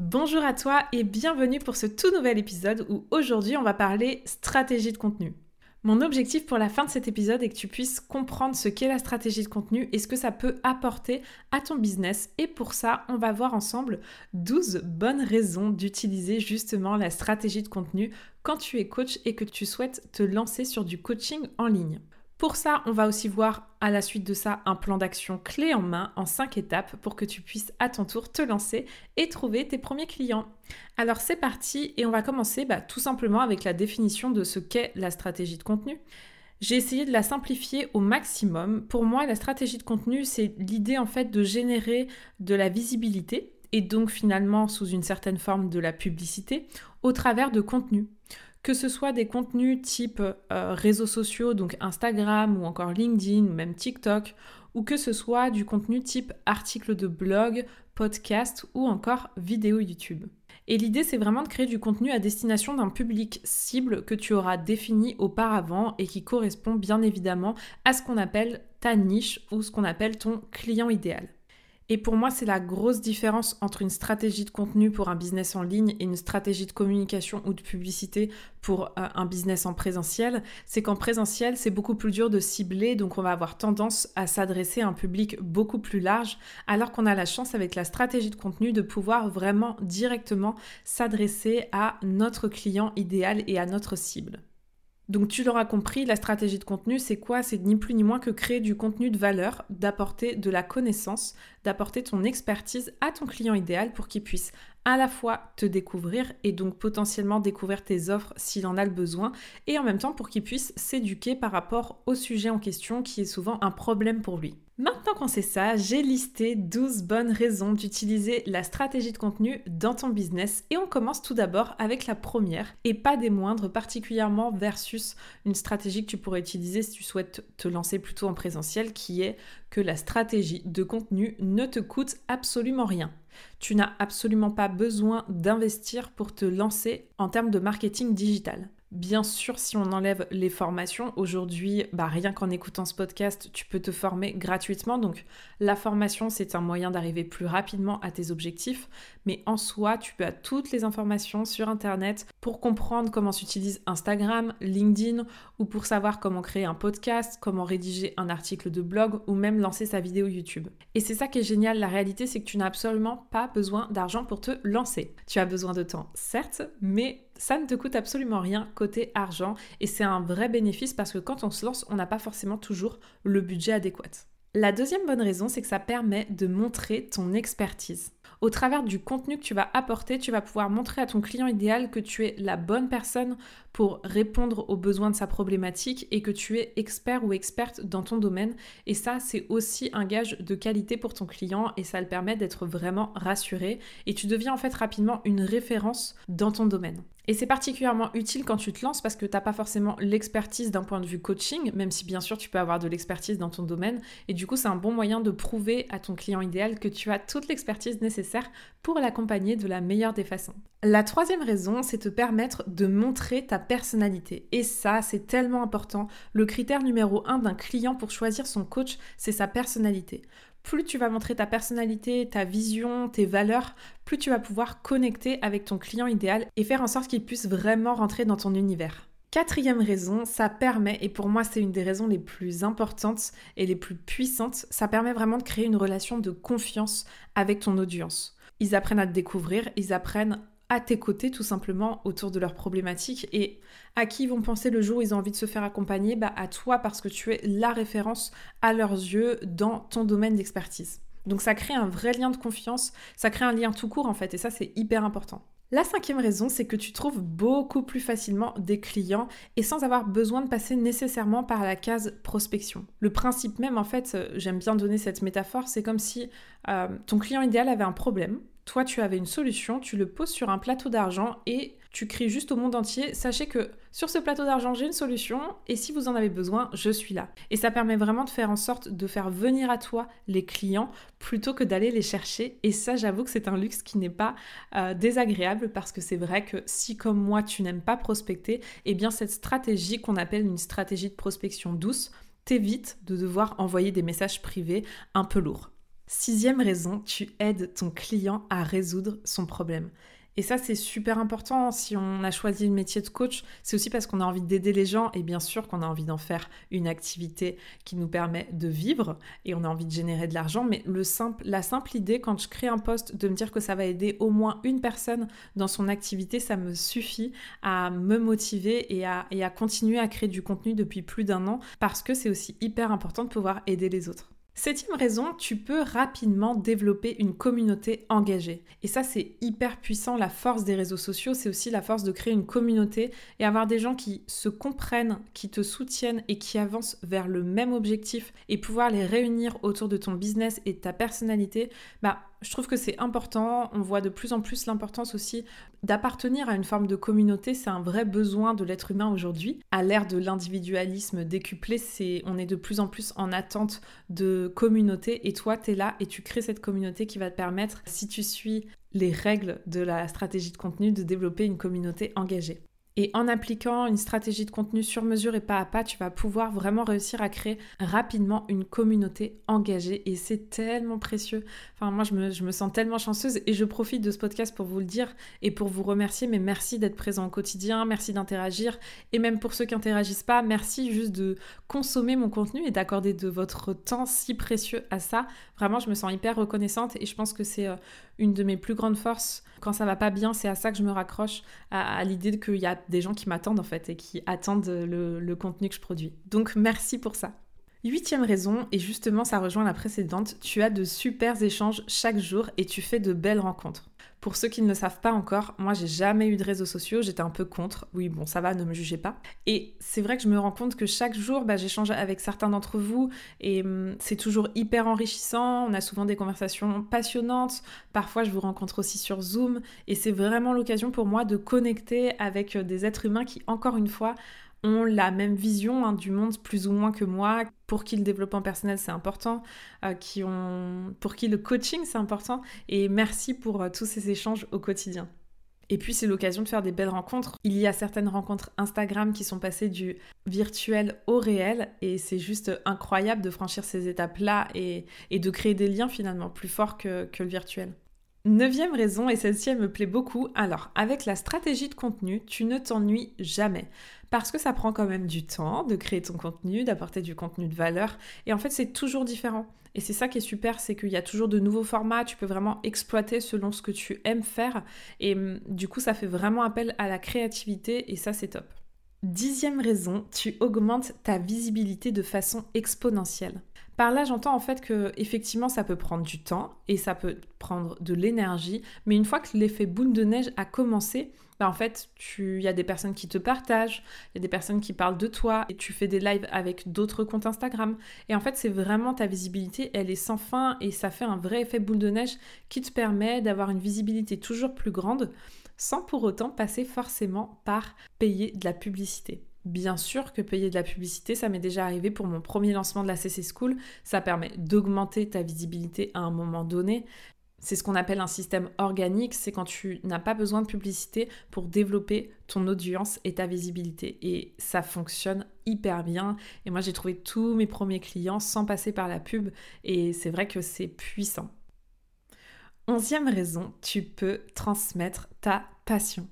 Bonjour à toi et bienvenue pour ce tout nouvel épisode où aujourd'hui on va parler stratégie de contenu. Mon objectif pour la fin de cet épisode est que tu puisses comprendre ce qu'est la stratégie de contenu et ce que ça peut apporter à ton business. Et pour ça, on va voir ensemble 12 bonnes raisons d'utiliser justement la stratégie de contenu quand tu es coach et que tu souhaites te lancer sur du coaching en ligne. Pour ça, on va aussi voir à la suite de ça un plan d'action clé en main en 5 étapes pour que tu puisses à ton tour te lancer et trouver tes premiers clients. Alors c'est parti et on va commencer bah, tout simplement avec la définition de ce qu'est la stratégie de contenu. J'ai essayé de la simplifier au maximum. Pour moi, la stratégie de contenu, c'est l'idée en fait de générer de la visibilité et donc finalement sous une certaine forme de la publicité au travers de contenu que ce soit des contenus type euh, réseaux sociaux, donc Instagram ou encore LinkedIn ou même TikTok, ou que ce soit du contenu type article de blog, podcast ou encore vidéo YouTube. Et l'idée, c'est vraiment de créer du contenu à destination d'un public cible que tu auras défini auparavant et qui correspond bien évidemment à ce qu'on appelle ta niche ou ce qu'on appelle ton client idéal. Et pour moi, c'est la grosse différence entre une stratégie de contenu pour un business en ligne et une stratégie de communication ou de publicité pour euh, un business en présentiel. C'est qu'en présentiel, c'est beaucoup plus dur de cibler, donc on va avoir tendance à s'adresser à un public beaucoup plus large, alors qu'on a la chance avec la stratégie de contenu de pouvoir vraiment directement s'adresser à notre client idéal et à notre cible. Donc tu l'auras compris, la stratégie de contenu, c'est quoi? C'est ni plus ni moins que créer du contenu de valeur, d'apporter de la connaissance, d'apporter ton expertise à ton client idéal pour qu'il puisse à la fois te découvrir et donc potentiellement découvrir tes offres s'il en a le besoin et en même temps pour qu'il puisse s'éduquer par rapport au sujet en question qui est souvent un problème pour lui. Maintenant qu'on sait ça, j'ai listé 12 bonnes raisons d'utiliser la stratégie de contenu dans ton business et on commence tout d'abord avec la première et pas des moindres particulièrement versus une stratégie que tu pourrais utiliser si tu souhaites te lancer plutôt en présentiel qui est que la stratégie de contenu ne te coûte absolument rien. Tu n'as absolument pas besoin d'investir pour te lancer en termes de marketing digital. Bien sûr, si on enlève les formations, aujourd'hui, bah, rien qu'en écoutant ce podcast, tu peux te former gratuitement. Donc la formation, c'est un moyen d'arriver plus rapidement à tes objectifs. Mais en soi, tu peux avoir toutes les informations sur Internet pour comprendre comment s'utilise Instagram, LinkedIn ou pour savoir comment créer un podcast, comment rédiger un article de blog ou même lancer sa vidéo YouTube. Et c'est ça qui est génial. La réalité, c'est que tu n'as absolument pas besoin d'argent pour te lancer. Tu as besoin de temps, certes, mais ça ne te coûte absolument rien côté argent et c'est un vrai bénéfice parce que quand on se lance, on n'a pas forcément toujours le budget adéquat. La deuxième bonne raison, c'est que ça permet de montrer ton expertise. Au travers du contenu que tu vas apporter, tu vas pouvoir montrer à ton client idéal que tu es la bonne personne pour répondre aux besoins de sa problématique et que tu es expert ou experte dans ton domaine. Et ça, c'est aussi un gage de qualité pour ton client et ça le permet d'être vraiment rassuré. Et tu deviens en fait rapidement une référence dans ton domaine. Et c'est particulièrement utile quand tu te lances parce que tu n'as pas forcément l'expertise d'un point de vue coaching, même si bien sûr tu peux avoir de l'expertise dans ton domaine. Et du coup, c'est un bon moyen de prouver à ton client idéal que tu as toute l'expertise nécessaire pour l'accompagner de la meilleure des façons. La troisième raison, c'est te permettre de montrer ta personnalité. Et ça, c'est tellement important. Le critère numéro un d'un client pour choisir son coach, c'est sa personnalité plus tu vas montrer ta personnalité, ta vision, tes valeurs, plus tu vas pouvoir connecter avec ton client idéal et faire en sorte qu'il puisse vraiment rentrer dans ton univers. Quatrième raison, ça permet, et pour moi c'est une des raisons les plus importantes et les plus puissantes, ça permet vraiment de créer une relation de confiance avec ton audience. Ils apprennent à te découvrir, ils apprennent à tes côtés tout simplement autour de leurs problématiques et à qui ils vont penser le jour où ils ont envie de se faire accompagner bah à toi parce que tu es la référence à leurs yeux dans ton domaine d'expertise. Donc ça crée un vrai lien de confiance, ça crée un lien tout court en fait et ça c'est hyper important. La cinquième raison, c'est que tu trouves beaucoup plus facilement des clients et sans avoir besoin de passer nécessairement par la case prospection. Le principe même, en fait, euh, j'aime bien donner cette métaphore, c'est comme si euh, ton client idéal avait un problème toi tu avais une solution, tu le poses sur un plateau d'argent et tu cries juste au monde entier, sachez que sur ce plateau d'argent, j'ai une solution et si vous en avez besoin, je suis là. Et ça permet vraiment de faire en sorte de faire venir à toi les clients plutôt que d'aller les chercher. Et ça, j'avoue que c'est un luxe qui n'est pas euh, désagréable parce que c'est vrai que si comme moi, tu n'aimes pas prospecter, eh bien cette stratégie qu'on appelle une stratégie de prospection douce t'évite de devoir envoyer des messages privés un peu lourds. Sixième raison, tu aides ton client à résoudre son problème. Et ça, c'est super important. Si on a choisi le métier de coach, c'est aussi parce qu'on a envie d'aider les gens et bien sûr qu'on a envie d'en faire une activité qui nous permet de vivre et on a envie de générer de l'argent. Mais la simple idée, quand je crée un poste, de me dire que ça va aider au moins une personne dans son activité, ça me suffit à me motiver et à continuer à créer du contenu depuis plus d'un an parce que c'est aussi hyper important de pouvoir aider les autres. Septième raison, tu peux rapidement développer une communauté engagée. Et ça, c'est hyper puissant. La force des réseaux sociaux, c'est aussi la force de créer une communauté et avoir des gens qui se comprennent, qui te soutiennent et qui avancent vers le même objectif et pouvoir les réunir autour de ton business et de ta personnalité. Bah, je trouve que c'est important. On voit de plus en plus l'importance aussi d'appartenir à une forme de communauté. C'est un vrai besoin de l'être humain aujourd'hui. À l'ère de l'individualisme décuplé, c'est on est de plus en plus en attente de communauté. Et toi, tu es là et tu crées cette communauté qui va te permettre, si tu suis les règles de la stratégie de contenu, de développer une communauté engagée. Et en appliquant une stratégie de contenu sur mesure et pas à pas, tu vas pouvoir vraiment réussir à créer rapidement une communauté engagée. Et c'est tellement précieux. Enfin, moi, je me, sens tellement chanceuse et je profite de ce podcast pour vous le dire et pour vous remercier. Mais merci d'être présent au quotidien, merci d'interagir. Et même pour ceux qui n'interagissent pas, merci juste de consommer mon contenu et d'accorder de votre temps si précieux à ça. Vraiment, je me sens hyper reconnaissante et je pense que c'est euh, une de mes plus grandes forces. Quand ça va pas bien, c'est à ça que je me raccroche, à, l'idée qu'il y a des gens qui m'attendent en fait et qui attendent le, le contenu que je produis. Donc merci pour ça. Huitième raison, et justement ça rejoint la précédente, tu as de super échanges chaque jour et tu fais de belles rencontres. Pour ceux qui ne le savent pas encore, moi j'ai jamais eu de réseaux sociaux, j'étais un peu contre. Oui, bon, ça va, ne me jugez pas. Et c'est vrai que je me rends compte que chaque jour, bah, j'échange avec certains d'entre vous et hum, c'est toujours hyper enrichissant. On a souvent des conversations passionnantes. Parfois, je vous rencontre aussi sur Zoom et c'est vraiment l'occasion pour moi de connecter avec euh, des êtres humains qui, encore une fois, ont la même vision hein, du monde plus ou moins que moi, pour qui le développement personnel c'est important, euh, qui ont, pour qui le coaching c'est important. Et merci pour euh, tous ces échanges au quotidien. Et puis c'est l'occasion de faire des belles rencontres. Il y a certaines rencontres Instagram qui sont passées du virtuel au réel et c'est juste incroyable de franchir ces étapes-là et, de créer des liens finalement plus forts que, que le virtuel. Neuvième raison, et celle-ci elle me plaît beaucoup, alors avec la stratégie de contenu, tu ne t'ennuies jamais parce que ça prend quand même du temps de créer ton contenu, d'apporter du contenu de valeur. Et en fait, c'est toujours différent. Et c'est ça qui est super, c'est qu'il y a toujours de nouveaux formats, tu peux vraiment exploiter selon ce que tu aimes faire. Et hum, du coup, ça fait vraiment appel à la créativité et ça, c'est top. Dixième raison, tu augmentes ta visibilité de façon exponentielle. Par là, j'entends en fait que effectivement, ça peut prendre du temps et ça peut prendre de l'énergie, mais une fois que l'effet boule de neige a commencé, bah, en fait, il y a des personnes qui te partagent, y a des personnes qui parlent de toi, et tu fais des lives avec d'autres comptes Instagram. Et en fait, c'est vraiment ta visibilité, elle est sans fin et ça fait un vrai effet boule de neige qui te permet d'avoir une visibilité toujours plus grande sans pour autant passer forcément par payer de la publicité. Bien sûr que payer de la publicité, ça m'est déjà arrivé pour mon premier lancement de la CC School. Ça permet d'augmenter ta visibilité à un moment donné. C'est ce qu'on appelle un système organique, c'est quand tu n'as pas besoin de publicité pour développer ton audience et ta visibilité. Et ça fonctionne hyper bien. Et moi, j'ai trouvé tous mes premiers clients sans passer par la pub. Et c'est vrai que c'est puissant. Onzième raison, tu peux transmettre ta passion.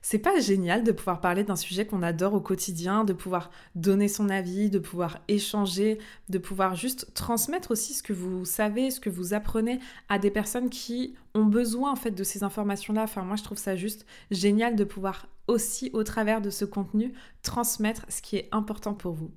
C'est pas génial de pouvoir parler d'un sujet qu'on adore au quotidien, de pouvoir donner son avis, de pouvoir échanger, de pouvoir juste transmettre aussi ce que vous savez, ce que vous apprenez à des personnes qui ont besoin en fait de ces informations-là. Enfin, moi je trouve ça juste génial de pouvoir aussi au travers de ce contenu transmettre ce qui est important pour vous.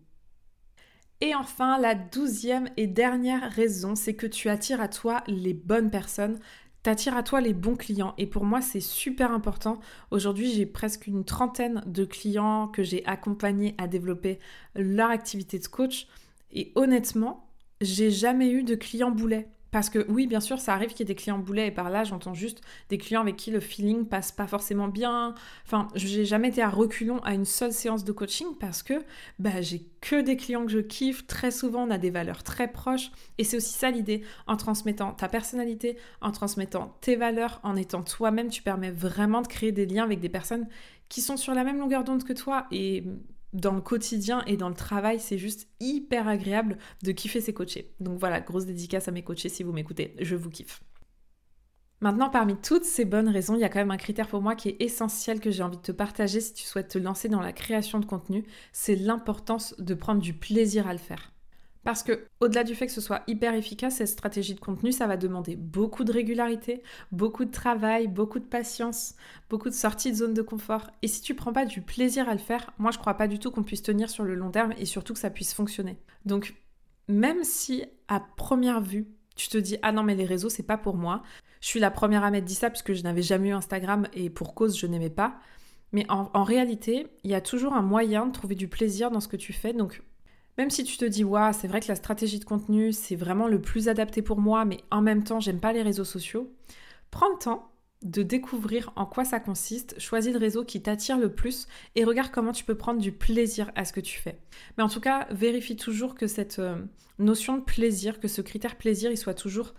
Et enfin, la douzième et dernière raison, c'est que tu attires à toi les bonnes personnes t'attires à toi les bons clients. Et pour moi, c'est super important. Aujourd'hui, j'ai presque une trentaine de clients que j'ai accompagnés à développer leur activité de coach. Et honnêtement, j'ai jamais eu de clients boulets. Parce que oui, bien sûr, ça arrive qu'il y ait des clients boulets et par là, j'entends juste des clients avec qui le feeling passe pas forcément bien. Enfin, j'ai jamais été à reculons à une seule séance de coaching parce que bah, j'ai que des clients que je kiffe. Très souvent, on a des valeurs très proches. Et c'est aussi ça l'idée. En transmettant ta personnalité, en transmettant tes valeurs, en étant toi-même, tu permets vraiment de créer des liens avec des personnes qui sont sur la même longueur d'onde que toi. Et dans le quotidien et dans le travail, c'est juste hyper agréable de kiffer ses coachés. Donc voilà, grosse dédicace à mes coachés si vous m'écoutez, je vous kiffe. Maintenant, parmi toutes ces bonnes raisons, il y a quand même un critère pour moi qui est essentiel que j'ai envie de te partager si tu souhaites te lancer dans la création de contenu, c'est l'importance de prendre du plaisir à le faire. Parce que, au-delà du fait que ce soit hyper efficace, cette stratégie de contenu, ça va demander beaucoup de régularité, beaucoup de travail, beaucoup de patience, beaucoup de sorties de zone de confort. Et si tu prends pas du plaisir à le faire, moi je crois pas du tout qu'on puisse tenir sur le long terme et surtout que ça puisse fonctionner. Donc, même si à première vue, tu te dis ah non mais les réseaux c'est pas pour moi, je suis la première à m'être dit ça puisque je n'avais jamais eu Instagram et pour cause je n'aimais pas. Mais en, en réalité, il y a toujours un moyen de trouver du plaisir dans ce que tu fais. Donc même si tu te dis, waouh, c'est vrai que la stratégie de contenu, c'est vraiment le plus adapté pour moi, mais en même temps, j'aime pas les réseaux sociaux, prends le temps de découvrir en quoi ça consiste, choisis le réseau qui t'attire le plus et regarde comment tu peux prendre du plaisir à ce que tu fais. Mais en tout cas, vérifie toujours que cette euh, notion de plaisir, que ce critère plaisir, il soit toujours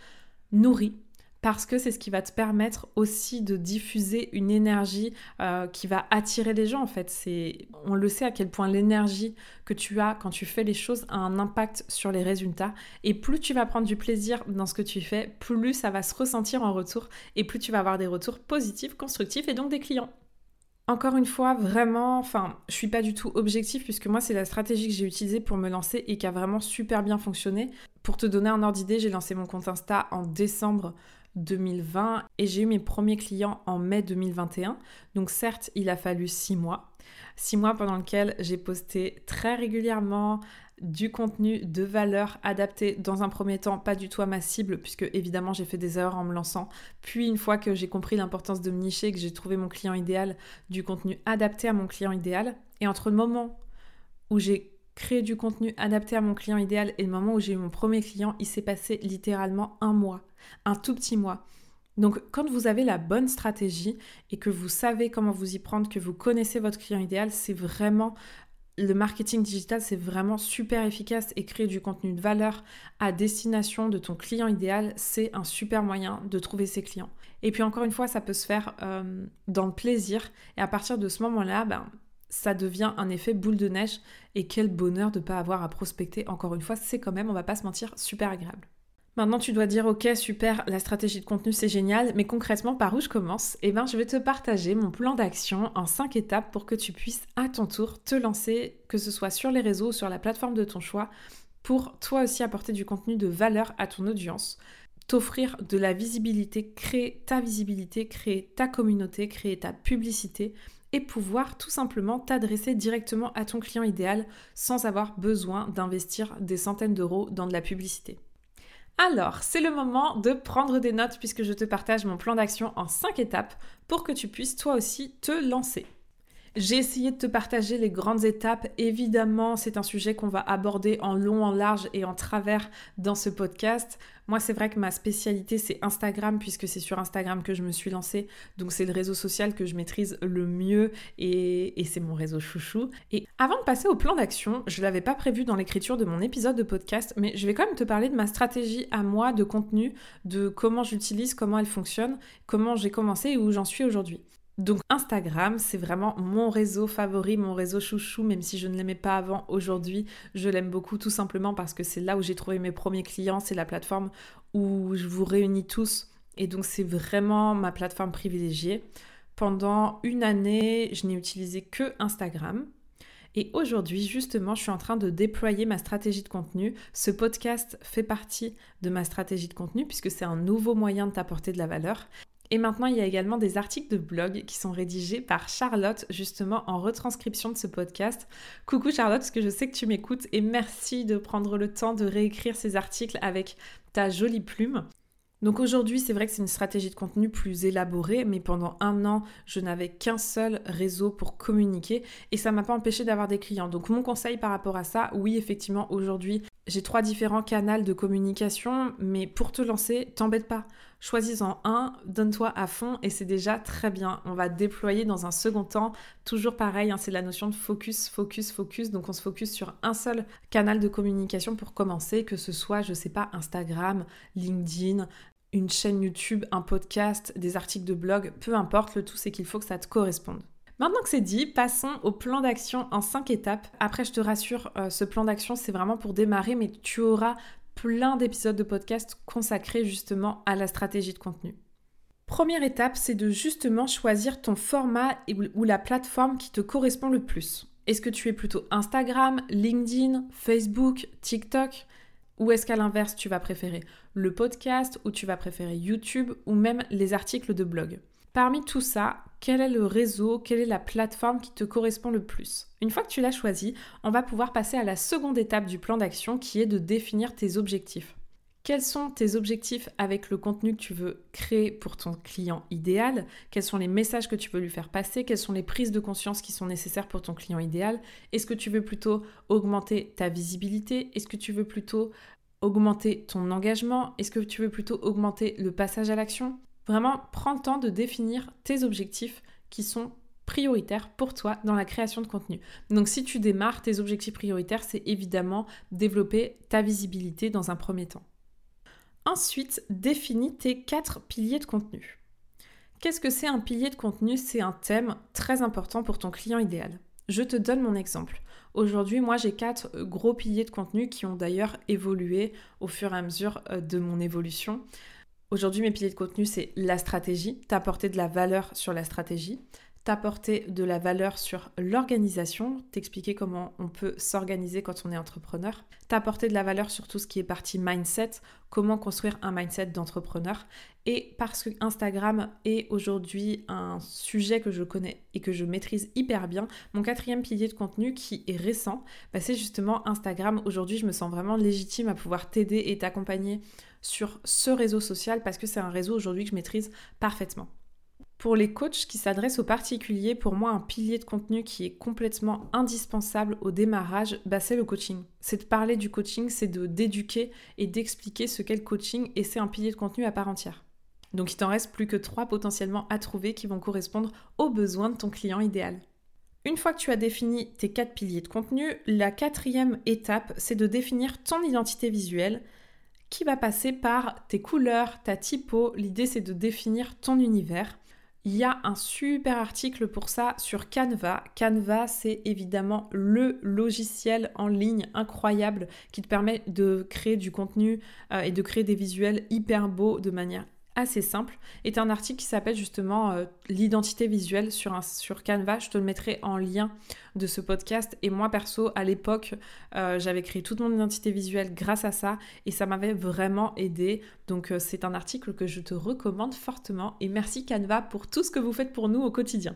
nourri parce que c'est ce qui va te permettre aussi de diffuser une énergie euh, qui va attirer les gens en fait. C'est, on le sait à quel point l'énergie que tu as quand tu fais les choses a un impact sur les résultats. Et plus tu vas prendre du plaisir dans ce que tu fais, plus ça va se ressentir en retour et plus tu vas avoir des retours positifs, constructifs et donc des clients. Encore une fois, vraiment, enfin, je suis pas du tout objectif puisque moi c'est la stratégie que j'ai utilisée pour me lancer et qui a vraiment super bien fonctionné. Pour te donner un ordre d'idée, j'ai lancé mon compte Insta en décembre 2020 et j'ai eu mes premiers clients en mai 2021. Donc certes, il a fallu six mois. Six mois pendant lesquels j'ai posté très régulièrement du contenu de valeur adapté dans un premier temps pas du tout à ma cible puisque évidemment j'ai fait des erreurs en me lançant puis une fois que j'ai compris l'importance de me nicher que j'ai trouvé mon client idéal du contenu adapté à mon client idéal et entre le moment où j'ai créé du contenu adapté à mon client idéal et le moment où j'ai eu mon premier client il s'est passé littéralement un mois un tout petit mois. Donc quand vous avez la bonne stratégie et que vous savez comment vous y prendre, que vous connaissez votre client idéal, c'est vraiment le marketing digital, c'est vraiment super efficace et créer du contenu de valeur à destination de ton client idéal, c'est un super moyen de trouver ses clients. Et puis encore une fois, ça peut se faire euh, dans le plaisir et à partir de ce moment-là, ben, ça devient un effet boule de neige et quel bonheur de ne pas avoir à prospecter. Encore une fois, c'est quand même, on va pas se mentir, super agréable. Maintenant, tu dois dire, ok, super, la stratégie de contenu, c'est génial, mais concrètement, par où je commence? Eh bien, je vais te partager mon plan d'action en 5 étapes pour que tu puisses à ton tour te lancer, que ce soit sur les réseaux ou sur la plateforme de ton choix, pour toi aussi apporter du contenu de valeur à ton audience, t'offrir de la visibilité, créer ta visibilité, créer ta communauté, créer ta publicité et pouvoir tout simplement t'adresser directement à ton client idéal sans avoir besoin d'investir des centaines d'euros dans de la publicité. Alors, c'est le moment de prendre des notes puisque je te partage mon plan d'action en 5 étapes pour que tu puisses toi aussi te lancer. J'ai essayé de te partager les grandes étapes. Évidemment, c'est un sujet qu'on va aborder en long, en large et en travers dans ce podcast. Moi, c'est vrai que ma spécialité, c'est Instagram, puisque c'est sur Instagram que je me suis lancée. Donc, c'est le réseau social que je maîtrise le mieux et, c'est mon réseau chouchou. Et avant de passer au plan d'action, je ne l'avais pas prévu dans l'écriture de mon épisode de podcast, mais je vais quand même te parler de ma stratégie à moi de contenu, de comment j'utilise, comment elle fonctionne, comment j'ai commencé et où j'en suis aujourd'hui. Donc Instagram, c'est vraiment mon réseau favori, mon réseau chouchou, même si je ne l'aimais pas avant, aujourd'hui, je l'aime beaucoup tout simplement parce que c'est là où j'ai trouvé mes premiers clients, c'est la plateforme où je vous réunis tous et donc c'est vraiment ma plateforme privilégiée. Pendant une année, je n'ai utilisé que Instagram. Et aujourd'hui, justement, je suis en train de déployer ma stratégie de contenu. Ce podcast fait partie de ma stratégie de contenu puisque c'est un nouveau moyen de t'apporter de la valeur. Et maintenant, il y a également des articles de blog qui sont rédigés par Charlotte, justement en retranscription de ce podcast. Coucou Charlotte, parce que je sais que tu m'écoutes et merci de prendre le temps de réécrire ces articles avec ta jolie plume. Donc aujourd'hui, c'est vrai que c'est une stratégie de contenu plus élaborée, mais pendant un an, je n'avais qu'un seul réseau pour communiquer et ça m'a pas empêché d'avoir des clients. Donc mon conseil par rapport à ça, oui, effectivement, aujourd'hui, j'ai trois différents canaux de communication, mais pour te lancer, t'embête pas. Choisis-en un, donne-toi à fond et c'est déjà très bien. On va déployer dans un second temps. Toujours pareil, hein, c'est la notion de focus, focus, focus. Donc on se focus sur un seul canal de communication pour commencer, que ce soit, je sais pas, Instagram, LinkedIn, une chaîne YouTube, un podcast, des articles de blog, peu importe, le tout c'est qu'il faut que ça te corresponde. Maintenant que c'est dit, passons au plan d'action en 5 étapes. Après, je te rassure, euh, ce plan d'action, c'est vraiment pour démarrer, mais tu auras plein d'épisodes de podcast consacrés justement à la stratégie de contenu. Première étape, c'est de justement choisir ton format ou la plateforme qui te correspond le plus. Est-ce que tu es plutôt Instagram, LinkedIn, Facebook, TikTok? Ou est-ce qu'à l'inverse, tu vas préférer le podcast ou tu vas préférer YouTube ou même les articles de blog? Parmi tout ça, quel est le réseau, quelle est la plateforme qui te correspond le plus? Une fois que tu l'as choisi, on va pouvoir passer à la seconde étape du plan d'action qui est de définir tes objectifs. Quels sont tes objectifs avec le contenu que tu veux créer pour ton client idéal? Quels sont les messages que tu veux lui faire passer? Quelles sont les prises de conscience qui sont nécessaires pour ton client idéal? Est-ce que tu veux plutôt augmenter ta visibilité? Est-ce que tu veux plutôt augmenter ton engagement? Est-ce que tu veux plutôt augmenter le passage à l'action? Vraiment, prends le temps de définir tes objectifs qui sont prioritaires pour toi dans la création de contenu. Donc si tu démarres, tes objectifs prioritaires, c'est évidemment développer ta visibilité dans un premier temps. Ensuite, définis tes quatre piliers de contenu. Qu'est-ce que c'est un pilier de contenu? C'est un thème très important pour ton client idéal. Je te donne mon exemple. Aujourd'hui, moi, j'ai quatre gros piliers de contenu qui ont d'ailleurs évolué au fur et à mesure euh, de mon évolution. Aujourd'hui, mes piliers de contenu, c'est la stratégie, t'apporter de la valeur sur la stratégie, t'apporter de la valeur sur l'organisation, t'expliquer comment on peut s'organiser quand on est entrepreneur, t'apporter de la valeur sur tout ce qui est partie mindset, comment construire un mindset d'entrepreneur. Et parce que Instagram est aujourd'hui un sujet que je connais et que je maîtrise hyper bien, mon quatrième pilier de contenu qui est récent, bah, c'est justement Instagram. Aujourd'hui, je me sens vraiment légitime à pouvoir t'aider et t'accompagner sur ce réseau social parce que c'est un réseau aujourd'hui que je maîtrise parfaitement. Pour les coachs qui s'adressent aux particuliers, pour moi, un pilier de contenu qui est complètement indispensable au démarrage, bah, c'est le coaching. C'est de parler du coaching, c'est de d'éduquer et d'expliquer ce qu'est le coaching et c'est un pilier de contenu à part entière. Donc il t'en reste plus que trois potentiellement à trouver qui vont correspondre aux besoins de ton client idéal. Une fois que tu as défini tes quatre piliers de contenu, la quatrième étape, c'est de définir ton identité visuelle qui va passer par tes couleurs, ta typo. L'idée, c'est de définir ton univers. Il y a un super article pour ça sur Canva. Canva, c'est évidemment le logiciel en ligne incroyable qui te permet de créer du contenu euh, et de créer des visuels hyper beaux de manière assez simple est un article qui s'appelle justement euh, l'identité visuelle sur, un, sur Canva. Je te le mettrai en lien de ce podcast. Et moi perso, à l'époque, euh, j'avais créé toute mon identité visuelle grâce à ça et ça m'avait vraiment aidé. Donc euh, c'est un article que je te recommande fortement et merci Canva pour tout ce que vous faites pour nous au quotidien.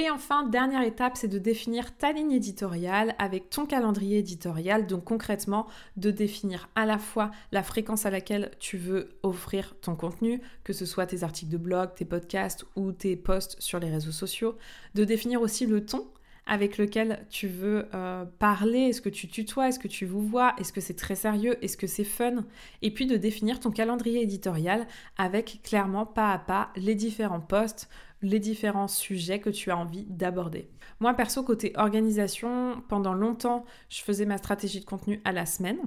Et enfin, dernière étape, c'est de définir ta ligne éditoriale avec ton calendrier éditorial. Donc concrètement, de définir à la fois la fréquence à laquelle tu veux offrir ton contenu, que ce soit tes articles de blog, tes podcasts ou tes posts sur les réseaux sociaux. De définir aussi le ton avec lequel tu veux euh, parler? Est-ce que tu tutoies? Est-ce que tu vous vois? Est-ce que c'est très sérieux? Est-ce que c'est fun? Et puis de définir ton calendrier éditorial avec clairement pas à pas les différents posts, les différents sujets que tu as envie d'aborder. Moi, perso, côté organisation, pendant longtemps, je faisais ma stratégie de contenu à la semaine.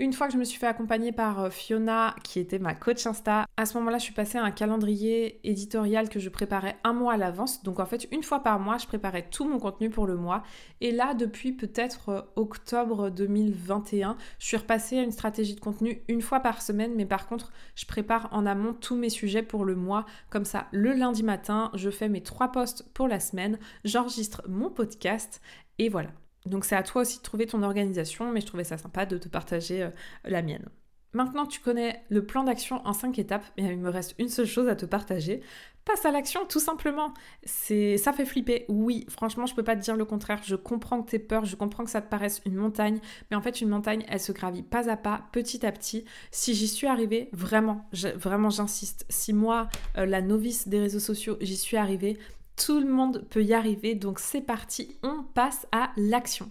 Une fois que je me suis fait accompagner par euh, Fiona, qui était ma coach Insta, à ce moment-là, je suis passée à un calendrier éditorial que je préparais un mois à l'avance. Donc en fait, une fois par mois, je préparais tout mon contenu pour le mois. Et là, depuis peut-être euh, octobre 2021, je suis repassée à une stratégie de contenu une fois par semaine. Mais par contre, je prépare en amont tous mes sujets pour le mois. Comme ça, le lundi matin, je fais mes trois posts pour la semaine, j'enregistre mon podcast et voilà. Donc c'est à toi aussi de trouver ton organisation, mais je trouvais ça sympa de te partager euh, la mienne. Maintenant, tu connais le plan d'action en 5 étapes, et il me reste une seule chose à te partager. Passe à l'action, tout simplement. C'est, ça fait flipper. Oui, franchement, je peux pas te dire le contraire. Je comprends que tu peur, je comprends que ça te paraisse une montagne, mais en fait, une montagne, elle se gravit pas à pas, petit à petit. Si j'y suis arrivée, vraiment, vraiment, j'insiste. Si moi, euh, la novice des réseaux sociaux, j'y suis arrivée, tout le monde peut y arriver. Donc c'est parti, on passe à l'action.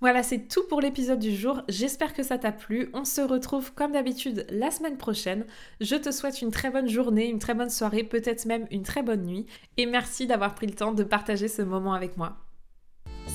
Voilà, c'est tout pour l'épisode du jour. J'espère que ça t'a plu. On se retrouve comme d'habitude la semaine prochaine. Je te souhaite une très bonne journée, une très bonne soirée, peut-être même une très bonne nuit. Et merci d'avoir pris le temps de partager ce moment avec moi.